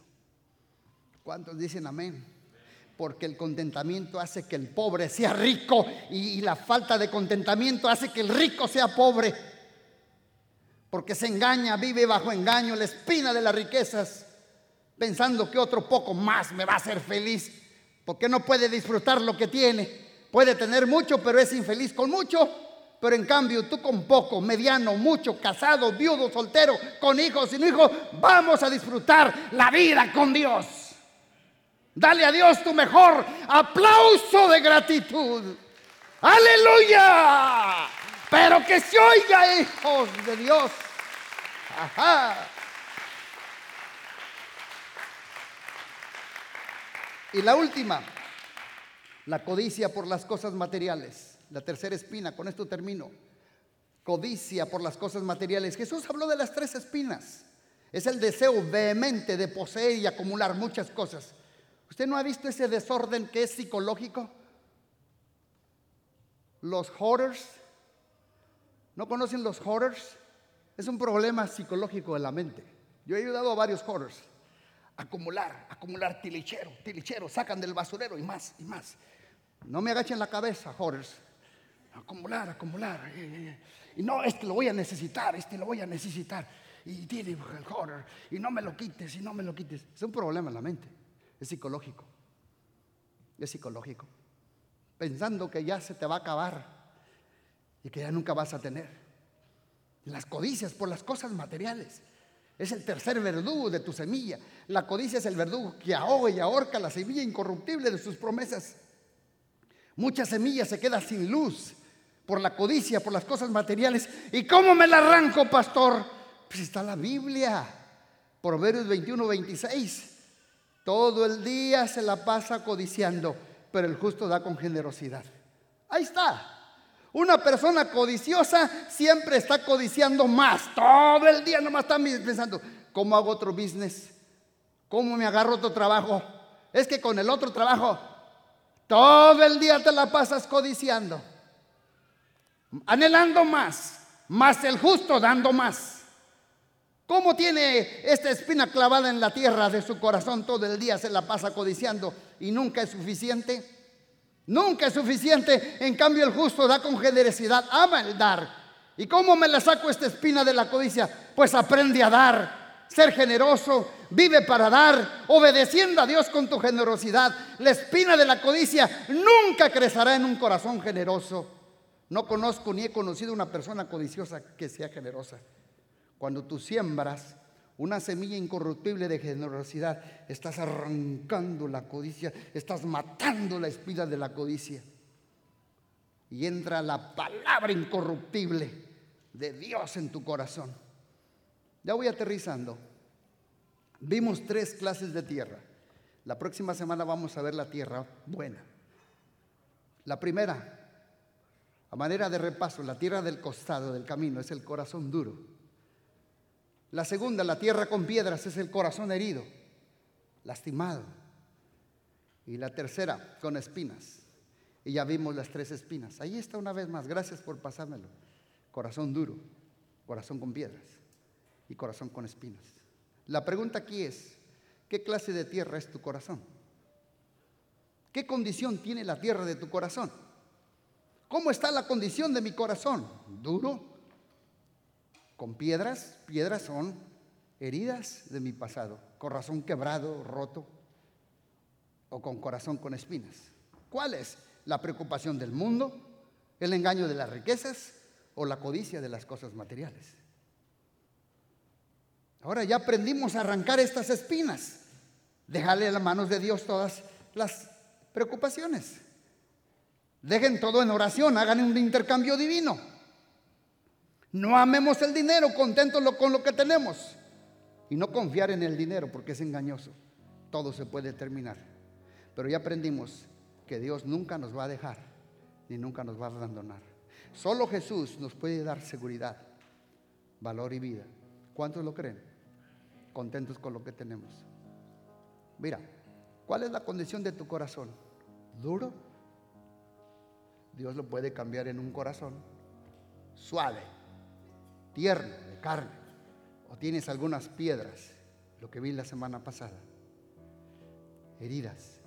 ¿Cuántos dicen amén? Porque el contentamiento hace que el pobre sea rico y, la falta de contentamiento hace que el rico sea pobre porque se engaña, vive bajo engaño, la espina de las riquezas, pensando que otro poco más me va a hacer feliz, porque no puede disfrutar lo que tiene. Puede tener mucho, pero es infeliz con mucho. Pero en cambio, tú con poco, mediano, mucho, casado, viudo, soltero, con hijos, sin hijos, vamos a disfrutar la vida con Dios. Dale a Dios tu mejor aplauso de gratitud. Aleluya. Pero que se oiga, hijos de Dios. Y la última, la codicia por las cosas materiales. La tercera espina, con esto termino. Codicia por las cosas materiales. Jesús habló de las tres espinas. Es el deseo vehemente de poseer y acumular muchas cosas. ¿Usted no ha visto ese desorden que es psicológico? Los hoarders. ¿No conocen los hoarders? Es un problema psicológico de la mente. Yo he ayudado a varios horrors. Acumular, acumular tilichero, tilichero, sacan del basurero y más, y más. No me agachen la cabeza, horrors. Acumular, acumular. Eh, eh, eh. Y no, este lo voy a necesitar, este lo voy a necesitar. Y tiene el horror. Y no me lo quites, y no me lo quites. Es un problema en la mente. Es psicológico. Es psicológico. Pensando que ya se te va a acabar y que ya nunca vas a tener las codicias por las cosas materiales. Es el tercer verdugo de tu semilla. La codicia es el verdugo que ahoga y ahorca la semilla incorruptible de sus promesas. Mucha semilla se queda sin luz por la codicia, por las cosas materiales. ¿Y cómo me la arranco, pastor? Pues está la Biblia. Proverbios 21, 26. Todo el día se la pasa codiciando, pero el justo da con generosidad. Ahí está. Una persona codiciosa siempre está codiciando más. Todo el día nomás está pensando, ¿cómo hago otro business? ¿Cómo me agarro otro trabajo? Es que con el otro trabajo todo el día te la pasas codiciando, anhelando más, más el justo dando más. ¿Cómo tiene esta espina clavada en la tierra de su corazón todo el día se la pasa codiciando y nunca es suficiente? Nunca es suficiente. En cambio el justo da con generosidad, ama el dar. ¿Y cómo me la saco esta espina de la codicia? Pues aprende a dar, ser generoso, vive para dar, obedeciendo a Dios con tu generosidad. La espina de la codicia nunca crecerá en un corazón generoso. No conozco ni he conocido una persona codiciosa que sea generosa. Cuando tú siembras una semilla incorruptible de generosidad, estás arrancando la codicia, estás matando la espina de la codicia. Y entra la palabra incorruptible de Dios en tu corazón. Ya voy aterrizando. Vimos tres clases de tierra. La próxima semana vamos a ver la tierra buena. La primera, a manera de repaso, la tierra del costado del camino es el corazón duro. La segunda, la tierra con piedras, es el corazón herido, lastimado. Y la tercera, con espinas. Y ya vimos las tres espinas. Ahí está una vez más. Gracias por pasármelo. Corazón duro, corazón con piedras y corazón con espinas. La pregunta aquí es, ¿qué clase de tierra es tu corazón? ¿Qué condición tiene la tierra de tu corazón? ¿Cómo está la condición de mi corazón? ¿Duro? con piedras. Piedras son heridas de mi pasado, corazón quebrado, roto, o con corazón con espinas. ¿Cuál es? La preocupación del mundo, el engaño de las riquezas o la codicia de las cosas materiales. Ahora ya aprendimos a arrancar estas espinas. Dejarle a las manos de Dios todas las preocupaciones. Dejen todo en oración, hagan un intercambio divino. No amemos el dinero, contentos con lo que tenemos. Y no confiar en el dinero porque es engañoso. Todo se puede terminar. Pero ya aprendimos que Dios nunca nos va a dejar ni nunca nos va a abandonar. Solo Jesús nos puede dar seguridad, valor y vida. ¿Cuántos lo creen? Contentos con lo que tenemos. Mira, ¿cuál es la condición de tu corazón? ¿Duro? Dios lo puede cambiar en un corazón suave tierno, de carne, o tienes algunas piedras, lo que vi la semana pasada, heridas.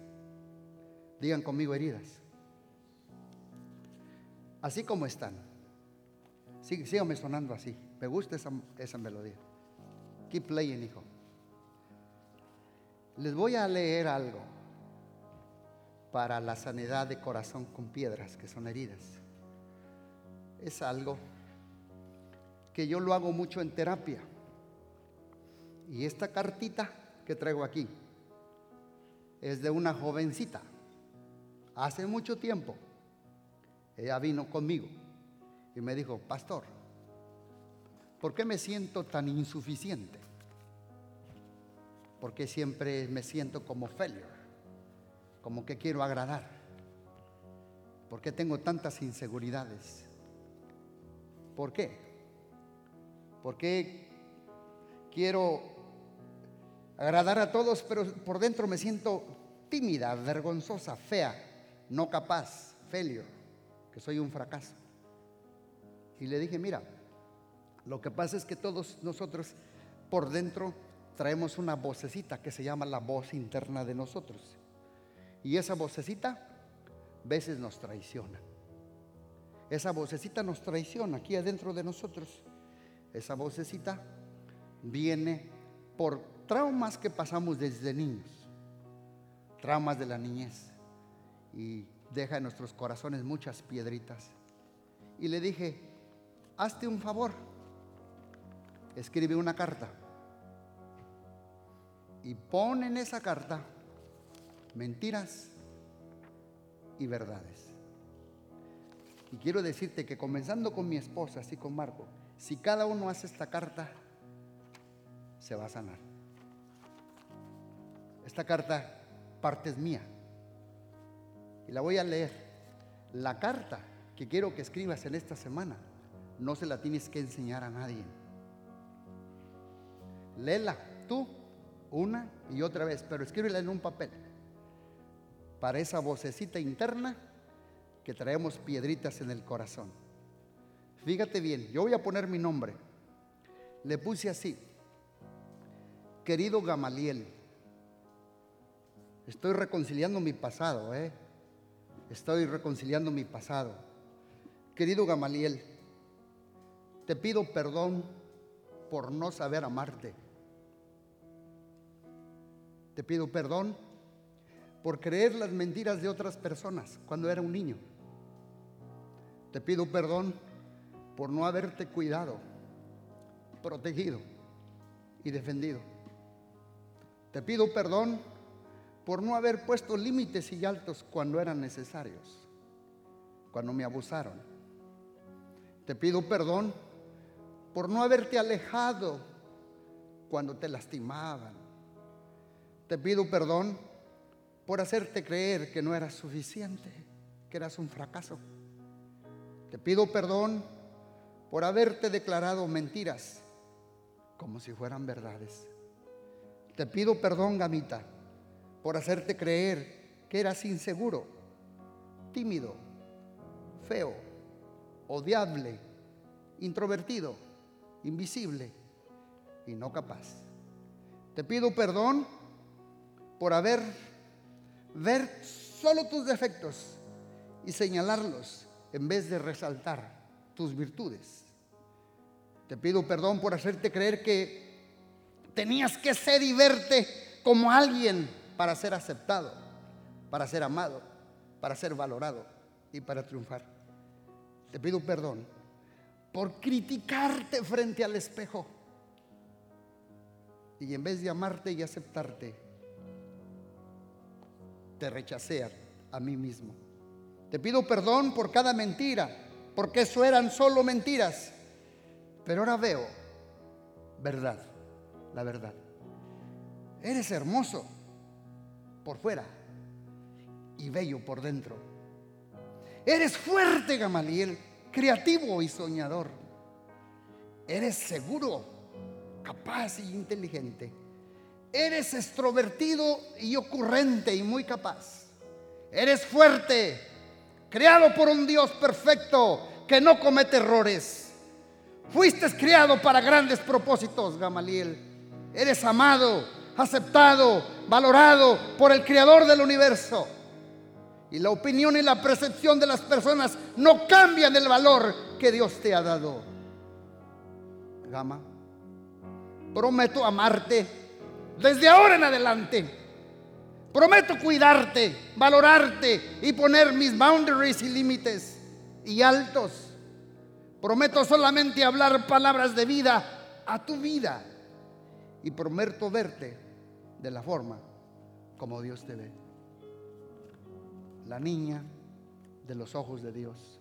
Digan conmigo heridas. Así como están. Sí, síganme sonando así. Me gusta esa, esa melodía. Keep playing, hijo. Les voy a leer algo para la sanidad de corazón con piedras que son heridas. Es algo que yo lo hago mucho en terapia. Y esta cartita que traigo aquí es de una jovencita. Hace mucho tiempo ella vino conmigo y me dijo, pastor, ¿por qué me siento tan insuficiente? Porque siempre me siento como failure, como que quiero agradar. ¿Por qué tengo tantas inseguridades? ¿Por qué? porque quiero agradar a todos, pero por dentro me siento tímida, vergonzosa, fea, no capaz, failure, que soy un fracaso. Y le dije, mira, lo que pasa es que todos nosotros por dentro traemos una vocecita que se llama la voz interna de nosotros. Y esa vocecita veces nos traiciona. Esa vocecita nos traiciona aquí adentro de nosotros. Esa vocecita viene por traumas que pasamos desde niños, traumas de la niñez, y deja en nuestros corazones muchas piedritas. Y le dije, hazte un favor, escribe una carta y pon en esa carta mentiras y verdades. Y quiero decirte que comenzando con mi esposa, así con Marco, si cada uno hace esta carta, se va a sanar. Esta carta parte es mía. Y la voy a leer. La carta que quiero que escribas en esta semana, no se la tienes que enseñar a nadie. Léela tú una y otra vez, pero escríbela en un papel. Para esa vocecita interna que traemos piedritas en el corazón. Fíjate bien, yo voy a poner mi nombre. Le puse así, querido Gamaliel, estoy reconciliando mi pasado, ¿eh? Estoy reconciliando mi pasado. Querido Gamaliel, te pido perdón por no saber amarte. Te pido perdón por creer las mentiras de otras personas cuando era un niño. Te pido perdón por no haberte cuidado, protegido y defendido. Te pido perdón por no haber puesto límites y altos cuando eran necesarios, cuando me abusaron. Te pido perdón por no haberte alejado cuando te lastimaban. Te pido perdón por hacerte creer que no eras suficiente, que eras un fracaso. Te pido perdón por haberte declarado mentiras como si fueran verdades. Te pido perdón, gamita, por hacerte creer que eras inseguro, tímido, feo, odiable, introvertido, invisible y no capaz. Te pido perdón por haber ver solo tus defectos y señalarlos en vez de resaltar tus virtudes. Te pido perdón por hacerte creer que tenías que ser y verte como alguien para ser aceptado, para ser amado, para ser valorado y para triunfar. Te pido perdón por criticarte frente al espejo y en vez de amarte y aceptarte, te rechacé a, mí mismo. Te pido perdón por cada mentira porque eso eran solo mentiras. Pero ahora veo verdad, la verdad. Eres hermoso por fuera y bello por dentro. Eres fuerte, Gamaliel, creativo y soñador. Eres seguro, capaz y inteligente. Eres extrovertido y ocurrente y muy capaz. Eres fuerte, creado por un Dios perfecto que no comete errores. Fuiste criado para grandes propósitos, Gamaliel. Eres amado, aceptado, valorado por el Creador del universo. Y la opinión y la percepción de las personas no cambian el valor que Dios te ha dado. Gama, prometo amarte desde ahora en adelante Prometo cuidarte, valorarte y poner mis boundaries y límites y altos. Prometo solamente hablar palabras de vida a tu vida. Y prometo verte de la forma como Dios te ve. La niña de los ojos de Dios,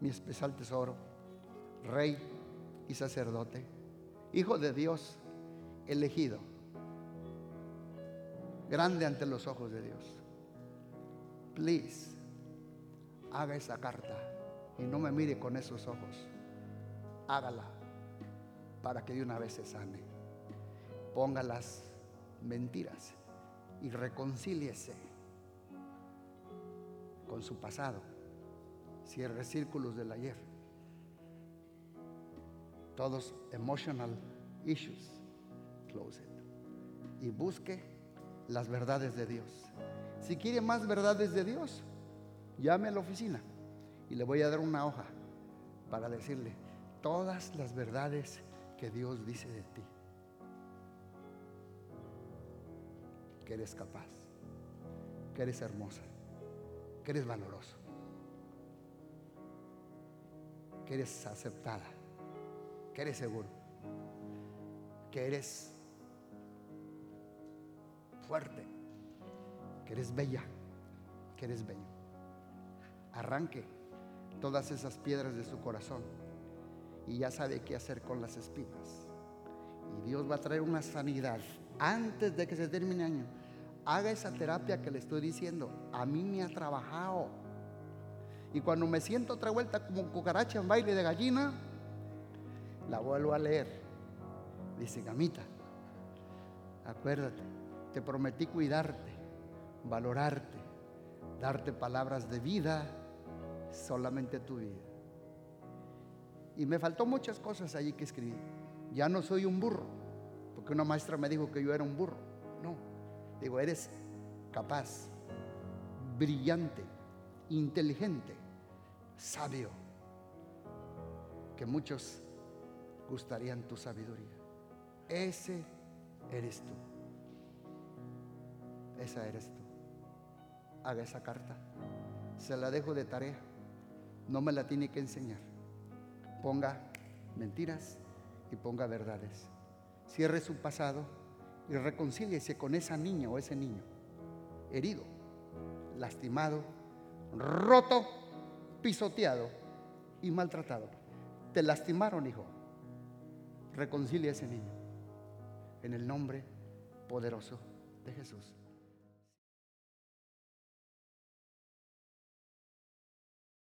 mi especial tesoro, rey y sacerdote, hijo de Dios, elegido grande ante los ojos de Dios. Please, haga esa carta y no me mire con esos ojos. Hágala para que de una vez se sane. Ponga las mentiras y reconcíliese con su pasado. Cierre círculos del ayer. Todos emotional issues. Close it. Y busque las verdades de Dios. Si quiere más verdades de Dios, llame a la oficina y le voy a dar una hoja para decirle todas las verdades que Dios dice de ti. Que eres capaz, que eres hermosa, que eres valoroso, que eres aceptada, que eres seguro, que eres fuerte, que eres bella, que eres bello. Arranque todas esas piedras de su corazón y ya sabe qué hacer con las espinas. Y Dios va a traer una sanidad antes de que se termine año. Haga esa terapia que le estoy diciendo. A mí me ha trabajado. Y cuando me siento otra vuelta como cucaracha en baile de gallina, la vuelvo a leer. Dice, gamita, acuérdate, te prometí cuidarte, valorarte, darte palabras de vida, solamente tu vida. Y me faltó muchas cosas allí que escribí. Ya no soy un burro, porque una maestra me dijo que yo era un burro. No, digo, eres capaz, brillante, inteligente, sabio, que muchos gustarían tu sabiduría. Ese eres tú. Esa eres tú. Haga esa carta. Se la dejo de tarea. No me la tiene que enseñar. Ponga mentiras y ponga verdades. Cierre su pasado y reconcíliese con esa niña o ese niño herido, lastimado, roto, pisoteado y maltratado. Te lastimaron, hijo. Reconcilia a ese niño en el nombre poderoso de Jesús.